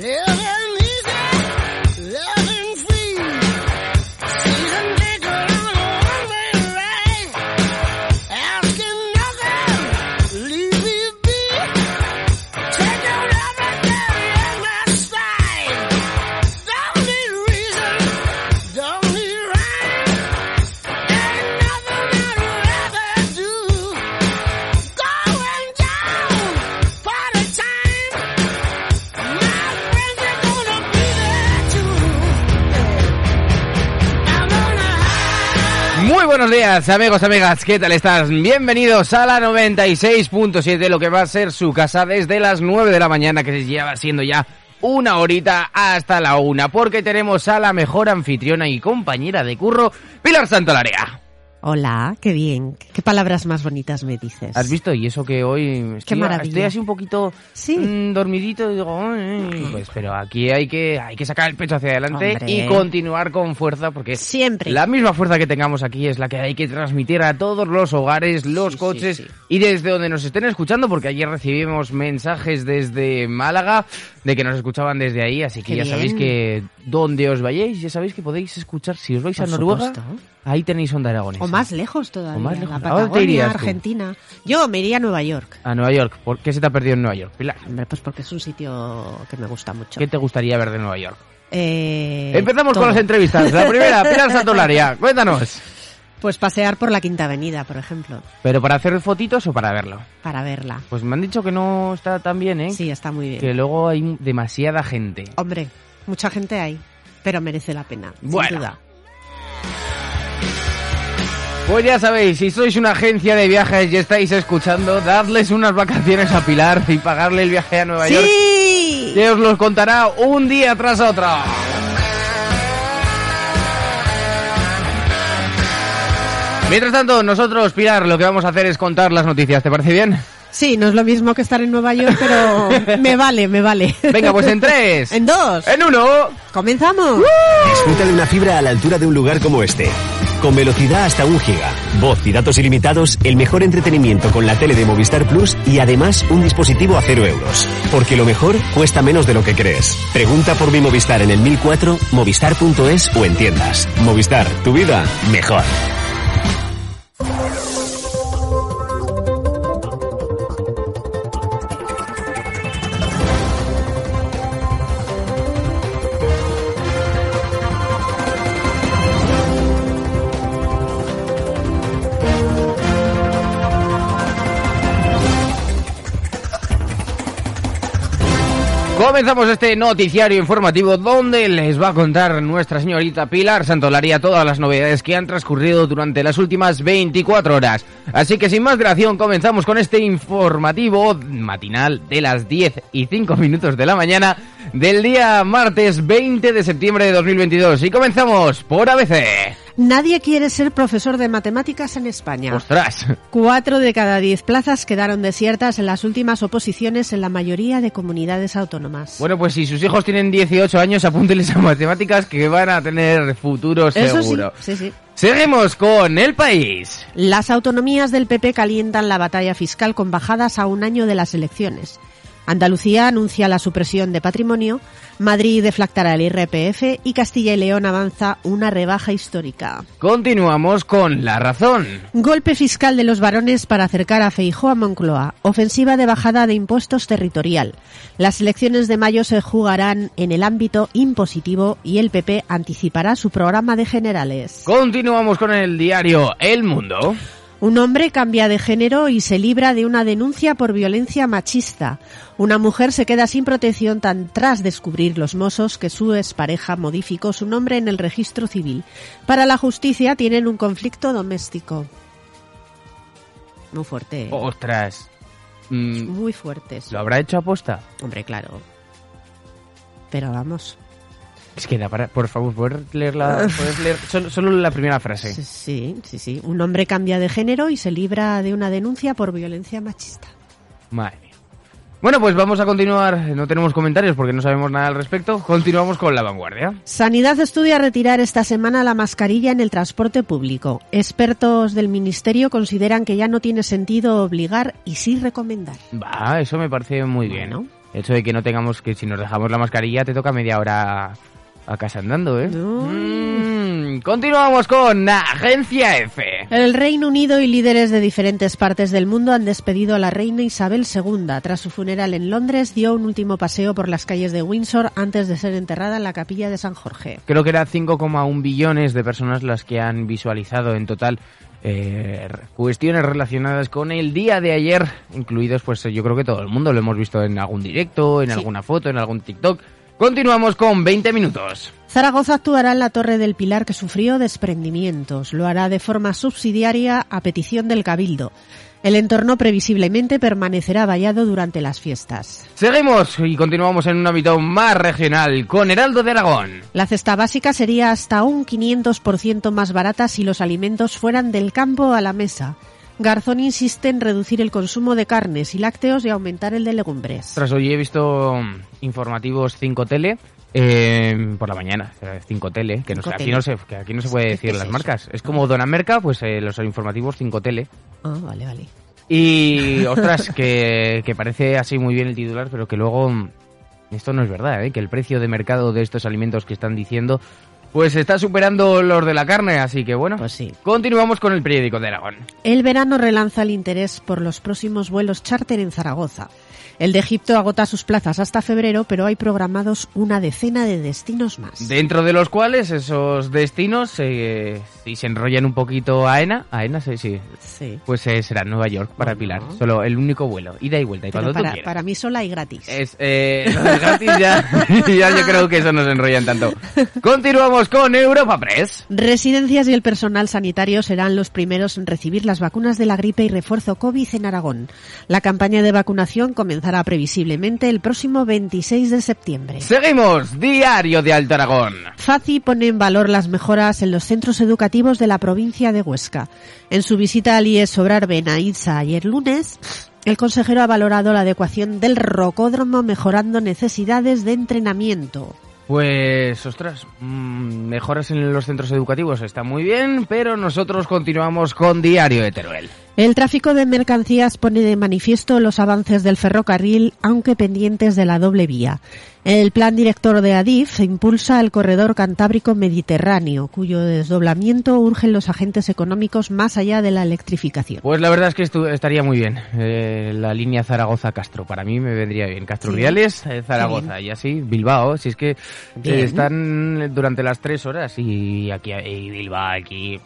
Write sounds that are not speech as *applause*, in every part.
Living easy, loving Muy buenos días, amigos, amigas, ¿qué tal estás? Bienvenidos a la 96.7, lo que va a ser su casa desde las 9 de la mañana, que se lleva siendo ya una horita hasta la una, porque tenemos a la mejor anfitriona y compañera de curro, Pilar Santolaria. Hola, qué bien. Qué palabras más bonitas me dices. ¿Has visto? Y eso que hoy estoy, maravilla. estoy así un poquito Sí. mm, dormidito y digo, "Ay", pues pero aquí hay que, hay que sacar el pecho hacia adelante Hombre. y continuar con fuerza, porque Siempre. La misma fuerza que tengamos aquí es la que hay que transmitir a todos los hogares, los Sí, coches sí, sí. y desde donde nos estén escuchando, porque ayer recibimos mensajes desde Málaga de que nos escuchaban desde ahí, así que Qué ya bien. sabéis que donde os vayáis, ya sabéis que podéis escuchar, si os vais Por a Noruega, supuesto. Ahí tenéis Onda Aragonesa. O más lejos todavía. O más lejos. La ¿A dónde te Patagonia, irías tú? Argentina. Yo me iría a Nueva York. A Nueva York. ¿Por qué se te ha perdido en Nueva York, Pilar? Hombre, pues porque es un sitio que me gusta mucho. ¿Qué te gustaría ver de Nueva York? Eh, Empezamos todo. con las entrevistas. La primera, *laughs* Pilar Santolaria, cuéntanos. Pues pasear por la Quinta Avenida, por ejemplo, ¿Pero para hacer fotitos o para verlo? para verla. Pues me han dicho que no está tan bien, ¿eh? Sí, está muy bien. Que luego hay demasiada gente. Hombre, mucha gente hay, pero merece la pena, Bueno. sin duda. Pues ya sabéis, si sois una agencia de viajes y estáis escuchando, dadles unas vacaciones a Pilar y pagarle el viaje a Nueva York. ¡Sí! Que os los contará un día tras otro. Mientras tanto, nosotros, Pilar, lo que vamos a hacer es contar las noticias. ¿Te parece bien? Sí, no es lo mismo que estar en Nueva York, pero *laughs* me vale, me vale. Venga, pues en tres. *laughs* En dos. En uno. ¡Comenzamos! Disfruta de una fibra a la altura de un lugar como este. Con velocidad hasta un giga, voz y datos ilimitados, el mejor entretenimiento con la tele de Movistar Plus y además un dispositivo a cero euros. Porque lo mejor cuesta menos de lo que crees. Pregunta por mi Movistar en el 1004, movistar.es o en tiendas. Movistar, tu vida mejor. Comenzamos este noticiario informativo donde les va a contar nuestra señorita Pilar Santolaria todas las novedades que han transcurrido durante las últimas 24 horas. Así que sin más dilación comenzamos con este informativo matinal de las 10 y 5 minutos de la mañana del día martes 20 de septiembre de 2022. Y comenzamos por ABC. Nadie quiere ser profesor de matemáticas en España. ¡Ostras! Cuatro de cada diez plazas quedaron desiertas en las últimas oposiciones en la mayoría de comunidades autónomas. Bueno, pues si sus hijos tienen 18 años, apúntenles a matemáticas que van a tener futuro Eso seguro. sí, sí, sí. Seguimos con el país. Las autonomías del PP calientan la batalla fiscal con bajadas a un año de las elecciones. Andalucía anuncia la supresión de patrimonio, Madrid deflactará el IRPF y Castilla y León avanza una rebaja histórica. Continuamos con la razón. Golpe fiscal de los varones para acercar a Feijó a Moncloa. Ofensiva de bajada de impuestos territorial. Las elecciones de mayo se jugarán en el ámbito impositivo y el PP anticipará su programa de generales. Continuamos con el diario El Mundo. Un hombre cambia de género y se libra de una denuncia por violencia machista. Una mujer se queda sin protección tan tras descubrir los mozos que su expareja modificó su nombre en el registro civil. Para la justicia tienen un conflicto doméstico. Muy fuerte. ¿eh? Ostras. Mm, Muy fuertes. ¿Lo habrá hecho aposta? Hombre, claro. pero vamos. Es que da para, por favor, ¿puedes leer, la, puedes leer solo, solo la primera frase? Sí, sí, sí. Un hombre cambia de género y se libra de una denuncia por violencia machista. Madre mía. Bueno, pues vamos a continuar. No tenemos comentarios porque no sabemos nada al respecto. Continuamos con la vanguardia. Sanidad estudia retirar esta semana la mascarilla en el transporte público. Expertos del Ministerio consideran que ya no tiene sentido obligar y sí recomendar. Va, eso me parece muy bien. Bueno. El hecho de que no tengamos que si nos dejamos la mascarilla te toca media hora a casa andando, ¿eh? No. Mm, continuamos con Agencia F. El Reino Unido y líderes de diferentes partes del mundo han despedido a la reina Isabel II. Tras su funeral en Londres, dio un último paseo por las calles de Windsor antes de ser enterrada en la capilla de San Jorge. Creo que era 5,1 billones de personas las que han visualizado en total eh, cuestiones relacionadas con el día de ayer, incluidos pues yo creo que todo el mundo lo hemos visto en algún directo, en Sí. alguna foto, en algún TikTok. Continuamos con 20 minutos. Zaragoza actuará en la Torre del Pilar que sufrió desprendimientos. Lo hará de forma subsidiaria a petición del Cabildo. El entorno previsiblemente permanecerá vallado durante las fiestas. Seguimos y continuamos en un ámbito más regional con Heraldo de Aragón. La cesta básica sería hasta un 500% más barata si los alimentos fueran del campo a la mesa. Garzón insiste en reducir el consumo de carnes y lácteos y aumentar el de legumbres. Tras hoy he visto mm, informativos 5 Tele eh, por la mañana, eh, 5 Tele, que, no 5 aquí, Tele. no se, que aquí no se puede ¿Qué- decir es las eso? marcas. Es como Dona Merca, pues eh, los informativos 5 Tele. Ah, vale, vale. Y ostras, que, que parece así muy bien el titular, pero que luego mm, esto no es verdad, ¿eh? que el precio de mercado de estos alimentos que están diciendo pues está superando los de la carne, así que bueno. Pues sí. Continuamos con el periódico de Aragón. El verano relanza el interés por los próximos vuelos charter en Zaragoza. El de Egipto agota sus plazas hasta febrero, pero hay programados una decena de destinos más. Dentro de los cuales esos destinos, eh, si se enrollan un poquito a AENA, AENA sí, sí, Sí. pues eh, será Nueva York para Bueno. Pilar. Solo el único vuelo, ida y vuelta, y Pero cuando tú para, para mí sola y gratis. Es, eh, *laughs* gratis ya, *laughs* ya yo creo que eso no se enrollan tanto. Continuamos *laughs* con Europa Press. Residencias y el personal sanitario serán los primeros en recibir las vacunas de la gripe y refuerzo COVID en Aragón. La campaña de vacunación comenzará previsiblemente el próximo 26 de septiembre. Seguimos, Diario de Alto Aragón. FACI pone en valor las mejoras en los centros educativos de la provincia de Huesca. En su visita al IES Sobrar Benaitza ayer lunes, el consejero ha valorado la adecuación del rocódromo mejorando necesidades de entrenamiento. Pues, ostras, mm, mejoras en los centros educativos está muy bien, pero nosotros continuamos con Diario de Teruel. El tráfico de mercancías pone de manifiesto los avances del ferrocarril, aunque pendientes de la doble vía. El plan director de ADIF impulsa el corredor cantábrico mediterráneo, cuyo desdoblamiento urgen los agentes económicos más allá de la electrificación. Pues la verdad es que estu- estaría muy bien eh, la línea Zaragoza-Castro. Para mí me vendría bien. Castro Sí. Riales, eh, Zaragoza y así Bilbao. Si es que eh, están durante las tres horas y aquí y Bilbao aquí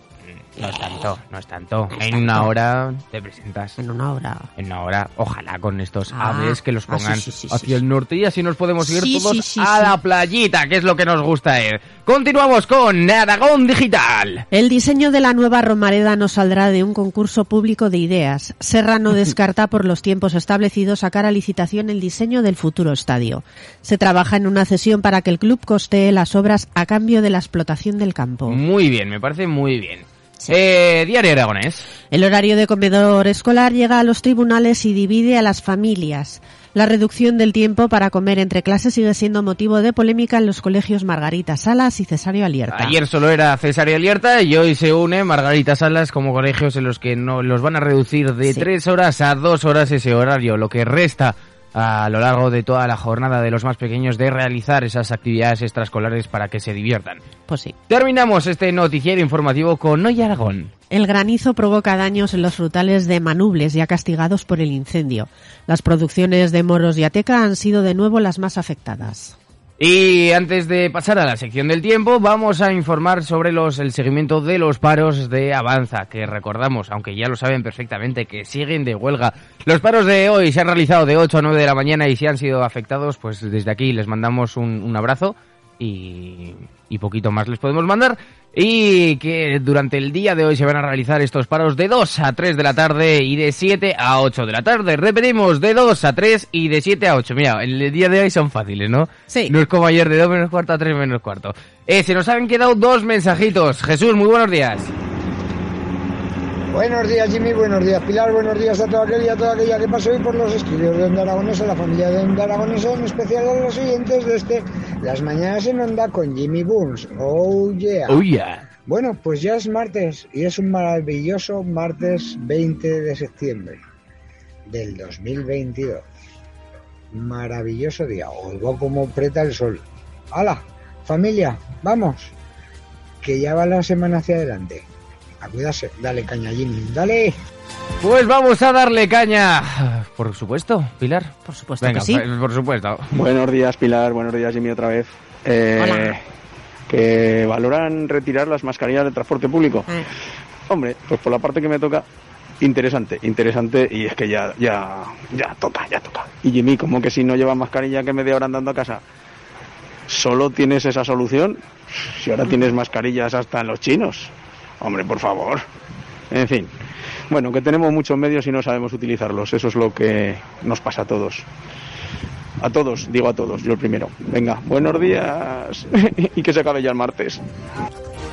no es tanto, no es tanto. No es en una hora te presentas. En una hora. En una hora, ojalá con estos Ah, aves que los ah, sí, pongan sí, sí, sí, hacia el norte y así nos podemos ir todos a la playita, que es lo que nos gusta ir. Continuamos con Aragón Digital. El diseño de la nueva Romareda no saldrá de un concurso público de ideas. Serrano *laughs* descarta por los tiempos establecidos sacar a licitación el diseño del futuro estadio. Se trabaja en una cesión para que el club costee las obras a cambio de la explotación del campo. Muy bien, me parece muy bien. Sí. Eh, Diario Aragonés. El horario de comedor escolar llega a los tribunales y divide a las familias. La reducción del tiempo para comer entre clases sigue siendo motivo de polémica en los colegios Margarita Salas y Cesario Alierta. Ayer solo era Cesario Alierta y hoy se une Margarita Salas como colegios en los que no los van a reducir de Sí. tres horas a dos horas ese horario, lo que resta a lo largo de toda la jornada de los más pequeños de realizar esas actividades extraescolares para que se diviertan. Pues sí. Terminamos este noticiero informativo con Hoy Aragón. El granizo provoca daños en los frutales de Manubles ya castigados por el incendio. Las producciones de moros y ateca han sido de nuevo las más afectadas. Y antes de pasar a la sección del tiempo, vamos a informar sobre los, el seguimiento de los paros de Avanza, que recordamos, aunque ya lo saben perfectamente, que siguen de huelga. Los paros de hoy se han realizado de 8 a 9 de la mañana y si han sido afectados, pues desde aquí les mandamos un, un abrazo y, y poquito más les podemos mandar. Y que durante el día de hoy se van a realizar estos paros de 2 a 3 de la tarde y de 7 a 8 de la tarde. Repetimos, de 2 a 3 y de 7 a 8. Mira, el día de hoy son fáciles, ¿no? Sí. No es como ayer de 2 menos cuarto a 3 menos cuarto. Eh, se nos han quedado dos mensajitos. Jesús, muy buenos días. Buenos días Jimmy, buenos días Pilar, buenos días a toda aquella y a toda aquella que pasó hoy por los estudios de Onda Aragonesa, la familia de Onda Aragonesa, en especial a los oyentes de este Las Mañanas en Onda con Jimmy Boons. Oh yeah. Oh yeah. Bueno, pues ya es martes y es un maravilloso martes 20 de septiembre del 2022. Maravilloso día. Oigo como preta el sol. ¡Hala! Familia, vamos. Que ya va la semana hacia adelante. A cuidarse. Dale caña, Jimmy. Dale. Pues vamos a darle caña. Por supuesto, Pilar. Por supuesto Venga, que sí. pues, por supuesto. Buenos días, Pilar. Buenos días, Jimmy, otra vez. Eh, Hola. Que valoran retirar las mascarillas de transporte público. Eh, Hombre, pues por la parte que me toca, interesante, interesante. Y es que ya, ya, ya toca, ya toca. Y Jimmy, como que si no llevas mascarilla, que media hora andando a casa? ¿Solo tienes esa solución? Si ahora tienes mascarillas hasta en los chinos. Hombre, por favor. En fin. Bueno, que tenemos muchos medios y no sabemos utilizarlos. Eso es lo que nos pasa a todos. A todos, digo a todos, yo el primero. Venga, buenos días. *laughs* y que se acabe ya el martes.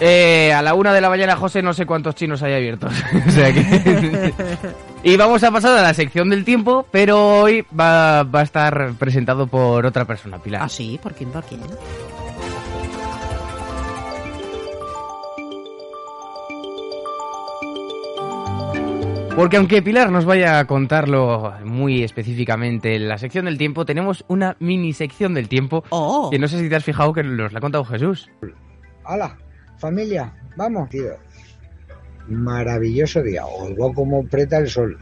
Eh, a la una de la mañana, José, no sé cuántos chinos hay abiertos. *laughs* O sea que- *laughs* y vamos a pasar a la sección del tiempo, pero hoy va, va a estar presentado por otra persona, Pilar. Ah, sí, ¿por quién? ¿Por quién? Porque aunque Pilar nos vaya a contarlo muy específicamente en la sección del tiempo, tenemos una mini sección del tiempo Oh, que no sé si te has fijado que nos la ha contado Jesús. ¡Hala! Familia, vamos. Tío. Maravilloso día. Oigo como preta el sol.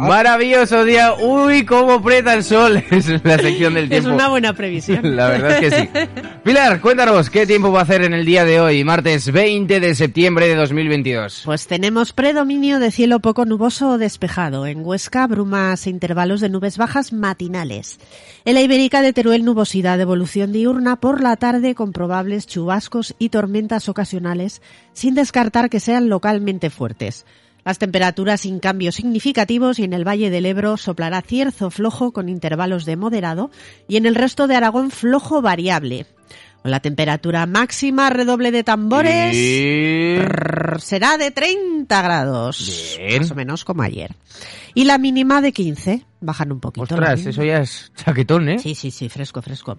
Ah. Maravilloso día. Uy, cómo aprieta el sol. *laughs* Es la sección del es tiempo. una buena previsión. *laughs* La verdad es que sí. Pilar, cuéntanos, ¿qué tiempo va a hacer en el día de hoy, martes 20 de septiembre de 2022? Pues tenemos predominio de cielo poco nuboso o despejado. En Huesca, brumas e intervalos de nubes bajas matinales. En la Ibérica de Teruel, nubosidad de evolución diurna por la tarde con probables chubascos y tormentas ocasionales, sin descartar que sean localmente fuertes. Las temperaturas sin cambios significativos y en el Valle del Ebro soplará cierzo flojo con intervalos de moderado y en el resto de Aragón flojo variable. Con la temperatura máxima, redoble de tambores. Y- será de 30 grados. Bien. Más o menos como ayer. Y la mínima de 15. Bajan un poquito. Ostras, eso ya es chaquetón, ¿eh? Sí, sí, sí, fresco, fresco.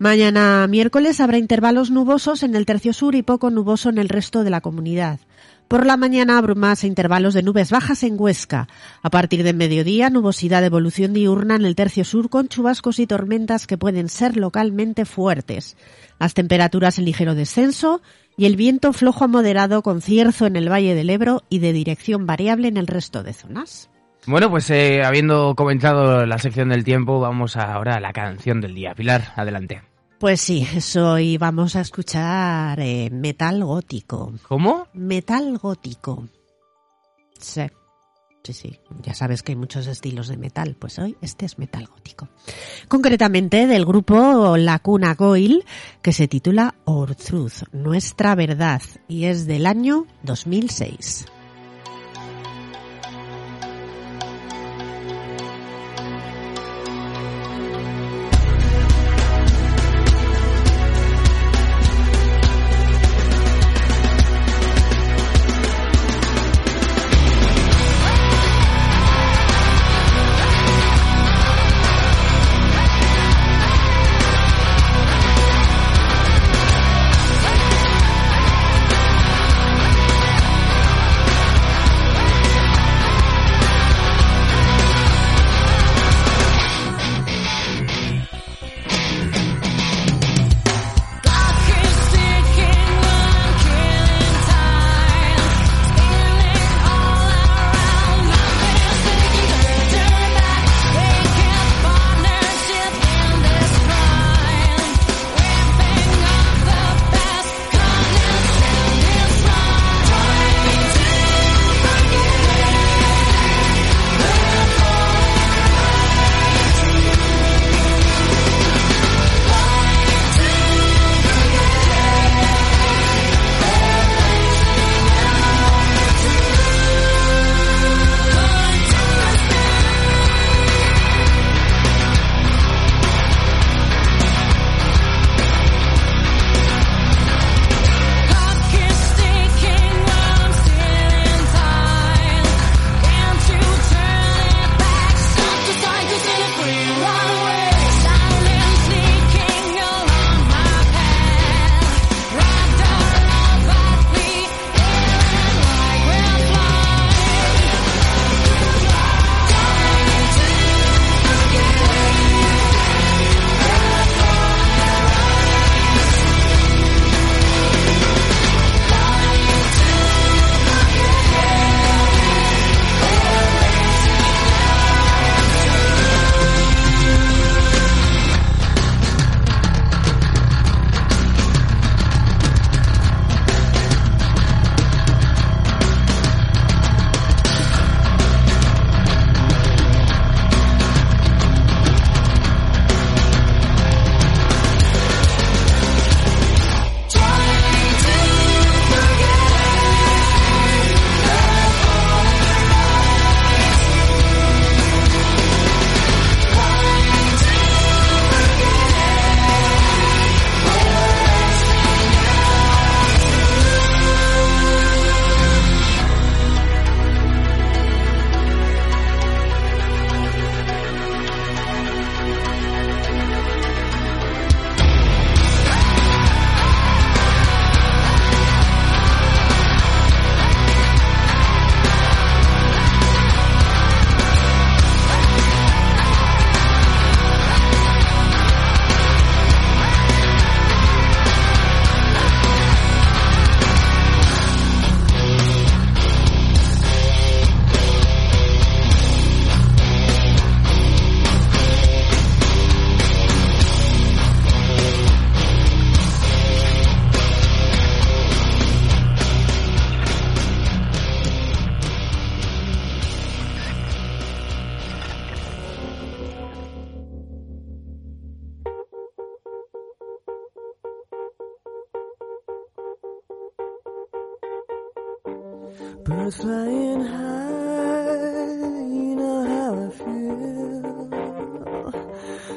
Mañana miércoles habrá intervalos nubosos en el tercio sur y poco nuboso en el resto de la comunidad. Por la mañana brumas e intervalos de nubes bajas en Huesca. A partir de mediodía nubosidad de evolución diurna en el tercio sur con chubascos y tormentas que pueden ser localmente fuertes. Las temperaturas en ligero descenso y el viento flojo a moderado con cierzo en el Valle del Ebro y de dirección variable en el resto de zonas. Bueno, pues eh, habiendo comenzado la sección del tiempo, vamos ahora a la canción del día. Pilar, adelante. Pues sí, hoy vamos a escuchar eh, metal gótico. ¿Cómo? Metal gótico. Sí, sí, sí. Ya sabes que hay muchos estilos de metal. Pues hoy este es metal gótico. Concretamente del grupo La Cuna Goil, que se titula Our Truth, Nuestra Verdad, y es del año 2006.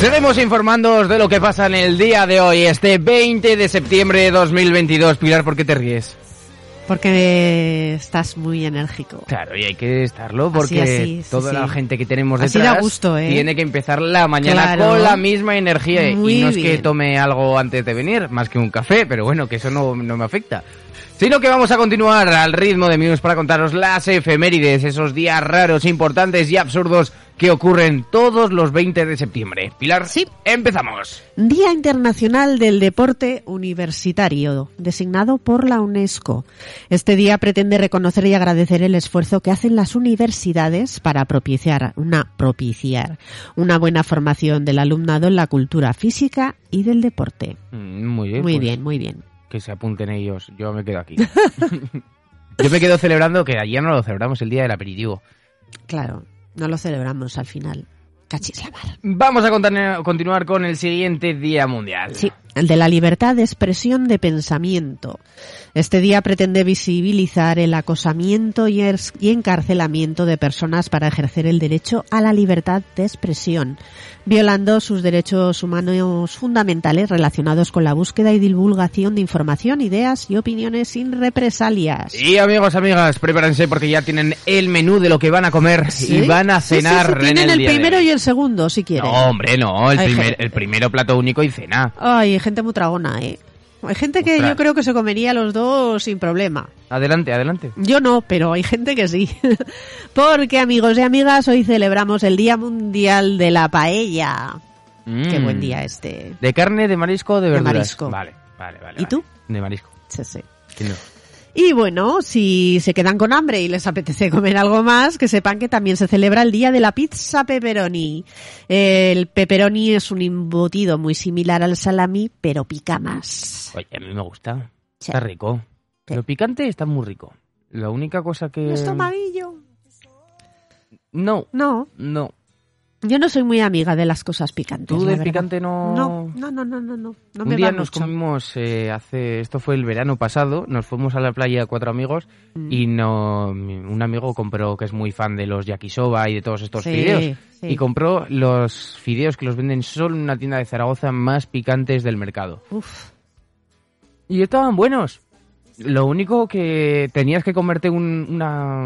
Seguimos informándoos de lo que pasa en el día de hoy, este 20 de septiembre de 2022. Pilar, ¿por qué te ríes? Porque estás muy enérgico. Claro, y hay que estarlo porque Así, así, sí, toda sí. la gente que tenemos detrás da gusto, ¿eh? tiene que empezar la mañana Claro. con la misma energía. Muy y no es que bien. tome algo antes de venir, más que un café, pero bueno, que eso no, no me afecta. Sino que vamos a continuar al ritmo de Muse para contaros las efemérides, esos días raros, importantes y absurdos que ocurren todos los 20 de septiembre. Pilar, Sí. empezamos. Día Internacional del Deporte Universitario, designado por la UNESCO. Este día pretende reconocer y agradecer el esfuerzo que hacen las universidades para propiciar una, propiciar una buena formación del alumnado en la cultura física y del deporte. Mm, Muy bien. Muy pues, bien, muy bien. Que se apunten ellos, yo me quedo aquí. *laughs* yo me quedo celebrando que ayer no lo celebramos el día del aperitivo. Claro, no lo celebramos al final. Cachis la mar. Vamos a contar- continuar con el siguiente Día Mundial. Sí, el de la libertad de expresión de pensamiento. Este día pretende visibilizar el acosamiento y, encarcelamiento de personas para ejercer el derecho a la libertad de expresión, violando sus derechos humanos fundamentales relacionados con la búsqueda y divulgación de información, ideas y opiniones sin represalias. Y amigos, amigas, prepárense porque ya tienen el menú de lo que van a comer ¿Sí? y van a Sí, sí, cenar sí, en el, el día primero y el segundo, si quieren. No, hombre, no, el, Hay primer, gente- el primero plato único y cena. Ay, gente muy tragona, ¿eh? Hay gente que Ostras. yo creo que se comería los dos sin problema. Adelante, adelante. Yo no, pero hay gente que sí. *laughs* Porque, amigos y amigas, hoy celebramos el Día Mundial de la Paella. Qué Mm. buen día este. ¿De carne, de marisco de De verduras? marisco. Vale, vale, vale. ¿Y vale. tú? De marisco. Sí, sí. No. Y bueno, si se quedan con hambre y les apetece *laughs* comer algo más, que sepan que también se celebra el Día de la Pizza Pepperoni. El pepperoni es un embutido muy similar al salami, pero pica más. Oye, a mí me gusta. Sí. Está rico. Sí. Lo picante está muy rico. La única cosa que... ¿Estomaguillo? No, No, no. Yo no soy muy amiga de las cosas picantes. ¿Tú del picante no...? No, no, no, no, no, no. no un me día nos mucho. comimos eh, hace esto fue el verano pasado nos fuimos a la playa cuatro amigos Mm. y no un amigo compró que es muy fan de los yakisoba y de todos estos Sí, fideos sí. y compró los fideos que los venden solo en una tienda de Zaragoza más picantes del mercado Uf. y estaban buenos lo único que tenías que comerte un- una,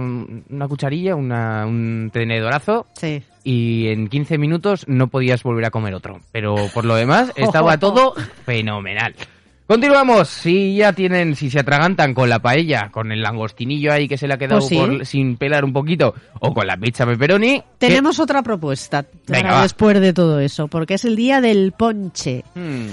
una cucharilla una, un tenedorazo Sí. y en 15 minutos no podías volver a comer otro. Pero por lo demás estaba *laughs* todo fenomenal. Continuamos. Si ya tienen, si se atragantan con la paella, con el langostinillo ahí que se le ha quedado Pues sí. por- sin pelar un poquito, o con la pizza pepperoni. Tenemos otra propuesta Venga, después de todo eso, porque es el día del ponche. Hmm.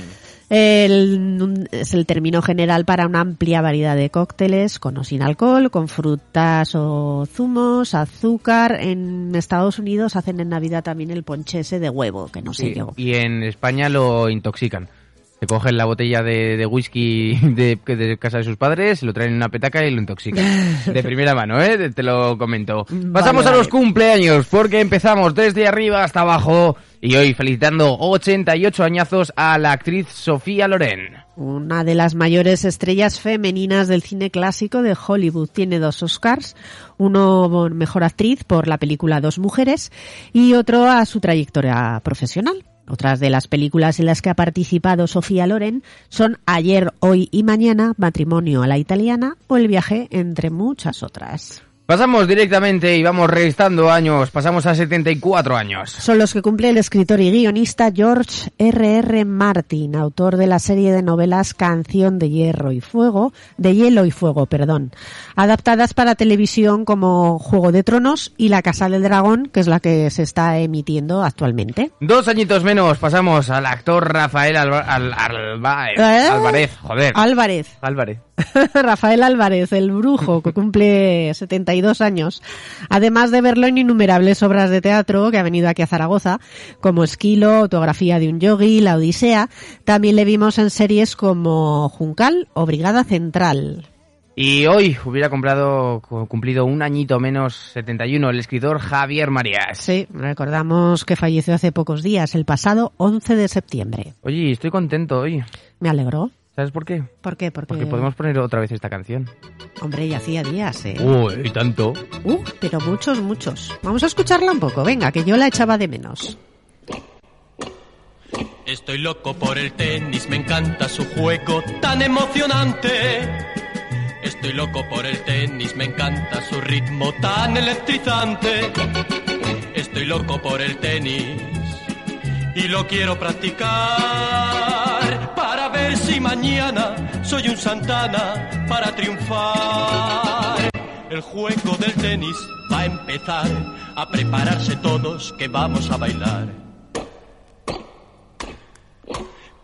El- es el término general para una amplia variedad de cócteles con o sin alcohol, con frutas o zumos, azúcar. En Estados Unidos hacen en Navidad también el ponche ese de huevo, que no sé Sí, yo. Y en España lo intoxican. Se cogen la botella de, de whisky de, casa de sus padres, lo traen en una petaca y lo intoxican. *laughs* De primera mano, ¿eh? Te lo comento. Pasamos a los cumpleaños, porque empezamos desde arriba hasta abajo. Y hoy felicitando 88 añazos a la actriz Sofía Loren. Una de las mayores estrellas femeninas del cine clásico de Hollywood. Tiene dos Oscars, uno por mejor actriz por la película Dos Mujeres y otro a su trayectoria profesional. Otras de las películas en las que ha participado Sofía Loren son Ayer, Hoy y Mañana, Matrimonio a la Italiana o El viaje, entre muchas otras. Pasamos directamente y vamos restando años. Pasamos a 74 años. Son los que cumple el escritor y guionista George R. R. Martin, autor de la serie de novelas Canción de Hierro y Fuego, de Hielo y Fuego, perdón, adaptadas para televisión como Juego de Tronos y La Casa del Dragón, que es la que se está emitiendo actualmente. Dos añitos menos pasamos al actor Rafael Alba- Al- Alba- ¿Eh? Álvarez. Joder. Álvarez, Álvarez. *laughs* Rafael Álvarez, el brujo, que cumple 78 *laughs* 62 años. Además de verlo en innumerables obras de teatro que ha venido aquí a Zaragoza, como Esquilo, Autografía de un Yogi, La Odisea, también le vimos en series como Juncal o Brigada Central. Y hoy hubiera comprado, cu- cumplido un añito menos 71 el escritor Javier Marías. Sí, recordamos que falleció hace pocos días, el pasado 11 de septiembre. Oye, estoy contento hoy. Me alegró. ¿Sabes por qué? ¿Por qué? Porque, Porque podemos poner otra vez esta canción. Hombre, ya hacía días, ¿eh? Uy, y tanto. Uh, pero muchos, muchos. Vamos a escucharla un poco, venga, que yo la echaba de menos. Estoy loco por el tenis, me encanta su juego tan emocionante. Estoy loco por el tenis, me encanta su ritmo tan electrizante. Estoy loco por el tenis y lo quiero practicar si mañana soy un Santana para triunfar. El juego del tenis va a empezar a prepararse todos que vamos a bailar.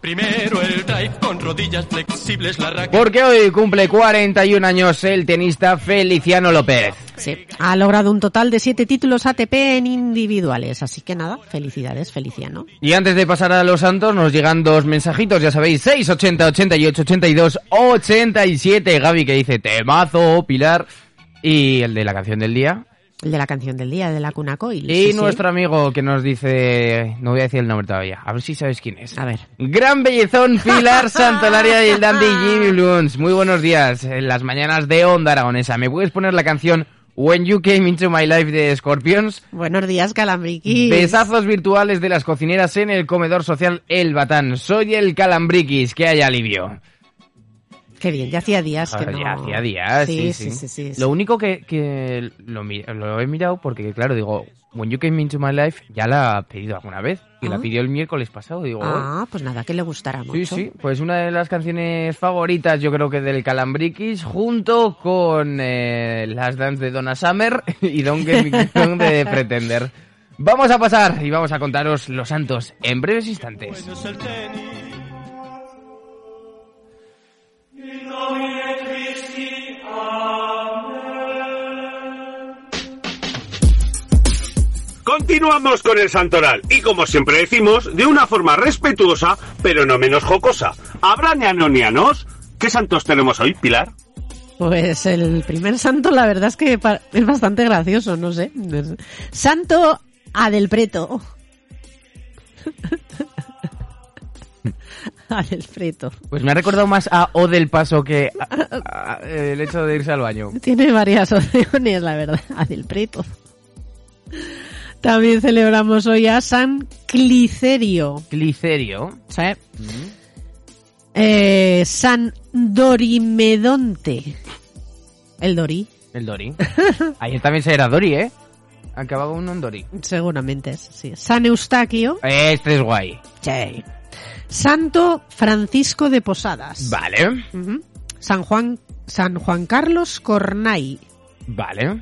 Primero el drive con rodillas flexibles, la raqueta. Porque hoy cumple 41 años el tenista Feliciano López. Sí, ha logrado un total de siete títulos ATP en individuales, así que nada, felicidades, Feliciano. Y antes de pasar a los santos, nos llegan dos mensajitos, ya sabéis, 680 88 82 87. Gaby que dice temazo, Pilar. Y el de la canción del día. El de la canción del día, de la Cuna Coil. Y sí, sí. nuestro amigo que nos dice, no voy a decir el nombre todavía, a ver si sabes quién es. A ver. Gran bellezón, Pilar *laughs* Santolaria y el dandy Jimmy Blues. Muy buenos días, en las mañanas de Onda Aragonesa. ¿Me puedes poner la canción When You Came Into My Life de Scorpions? Buenos días, Calambriquis. Besazos virtuales de las cocineras en el comedor social El Batán. Soy el Calambriquis, que hay alivio. Qué bien, ya hacía días que Ah, no... Ya hacía días, sí, sí, sí. sí, sí, sí. Lo único que, que lo, he mirado porque, claro, digo, When You Came Into My Life ya la ha pedido alguna vez. Y la Ah. pidió el miércoles pasado. Digo. Ah, pues nada, que le gustará mucho. Sí, sí, pues una de las canciones favoritas yo creo que del Calambriquis junto con eh, las dance de Donna Summer y Don't Get Me *laughs* Wrong de Pretender. Vamos a pasar y vamos a contaros los santos en breves instantes. Bueno Continuamos con el santoral y como siempre decimos, de una forma respetuosa, pero no menos jocosa. ¿Habrá neanonianos? ¿Qué santos tenemos hoy, Pilar? Pues el primer santo, la verdad es que es bastante gracioso, no sé. Santo Adelpreto. *laughs* Adelpreto. Pues me ha recordado más a O del Paso que a- a- el hecho de irse al baño. Tiene varias *laughs* opciones, la verdad. Adelpreto. También celebramos hoy a San Clicerio. Clicerio. ¿sí? Eh, San Dorimedonte. El Dori, El Dori. Ayer también se era Dori, ¿eh? Acababa uno en Dori. seguramente es, sí. San Eustaquio. Este es guay. Sí. Santo Francisco de Posadas. Vale. San Juan, San Juan Carlos Cornay. Vale.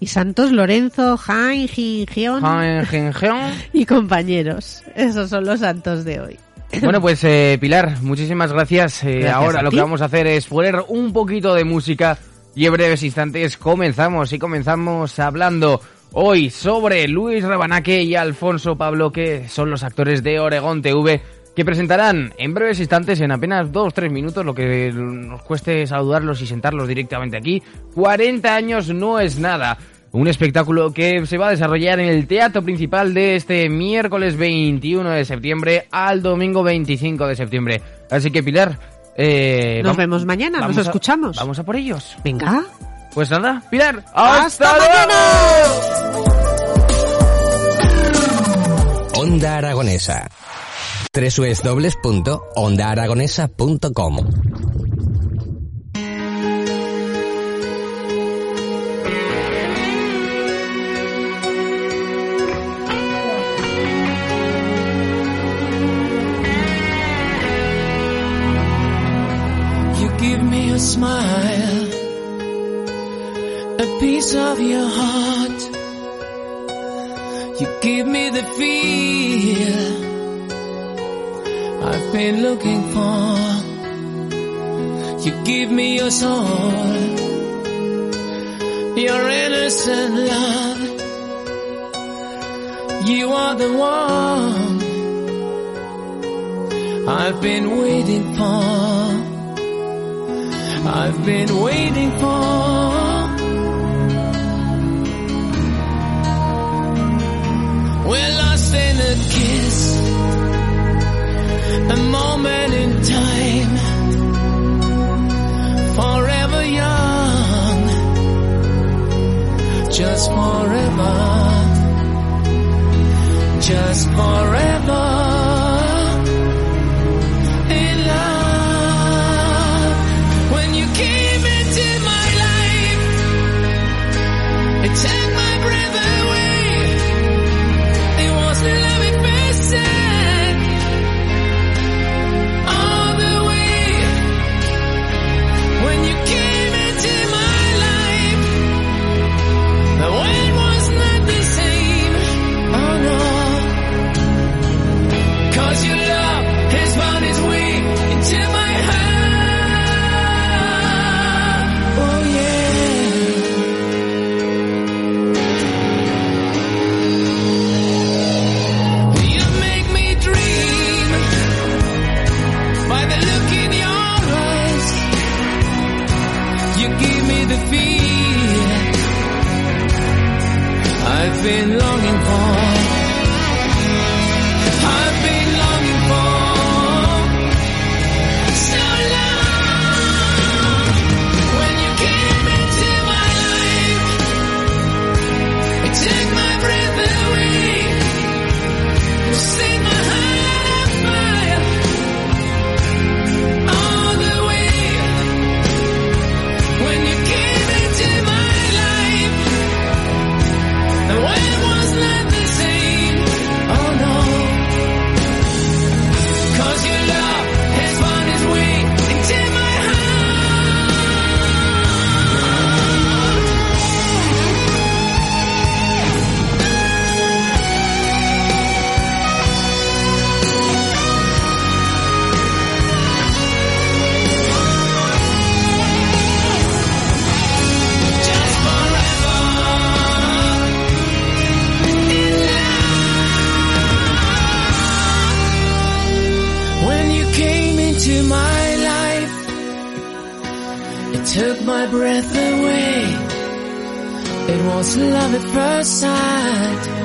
Y Santos Lorenzo, Jain, Gingión *laughs* y compañeros. Esos son los santos de hoy. Bueno, pues eh, Pilar, muchísimas gracias. Eh, Gracias ahora lo que vamos a hacer es poner un poquito de música y en breves instantes comenzamos y comenzamos hablando hoy sobre Luis Rabanaque y Alfonso Pablo, que son los actores de Oregón TV, que presentarán en breves instantes, en apenas 2-3 minutos, lo que nos cueste saludarlos y sentarlos directamente aquí. 40 años no es nada. Un espectáculo que se va a desarrollar en el teatro principal de este miércoles 21 de septiembre al domingo 25 de septiembre. Así que Pilar, eh, Nos vemos mañana, nos a- escuchamos. vamos a por ellos. Venga. Pues nada, Pilar, ¡Hasta luego! Onda Aragonesa. www.ondaaragonesa.com give me a smile, of your heart. Give me the I've been looking for. You give me your soul, your innocent love. You are the one I've been waiting for. I've been waiting for. We're lost in a kiss a moment in time. be. I've been longing. It's love at first sight.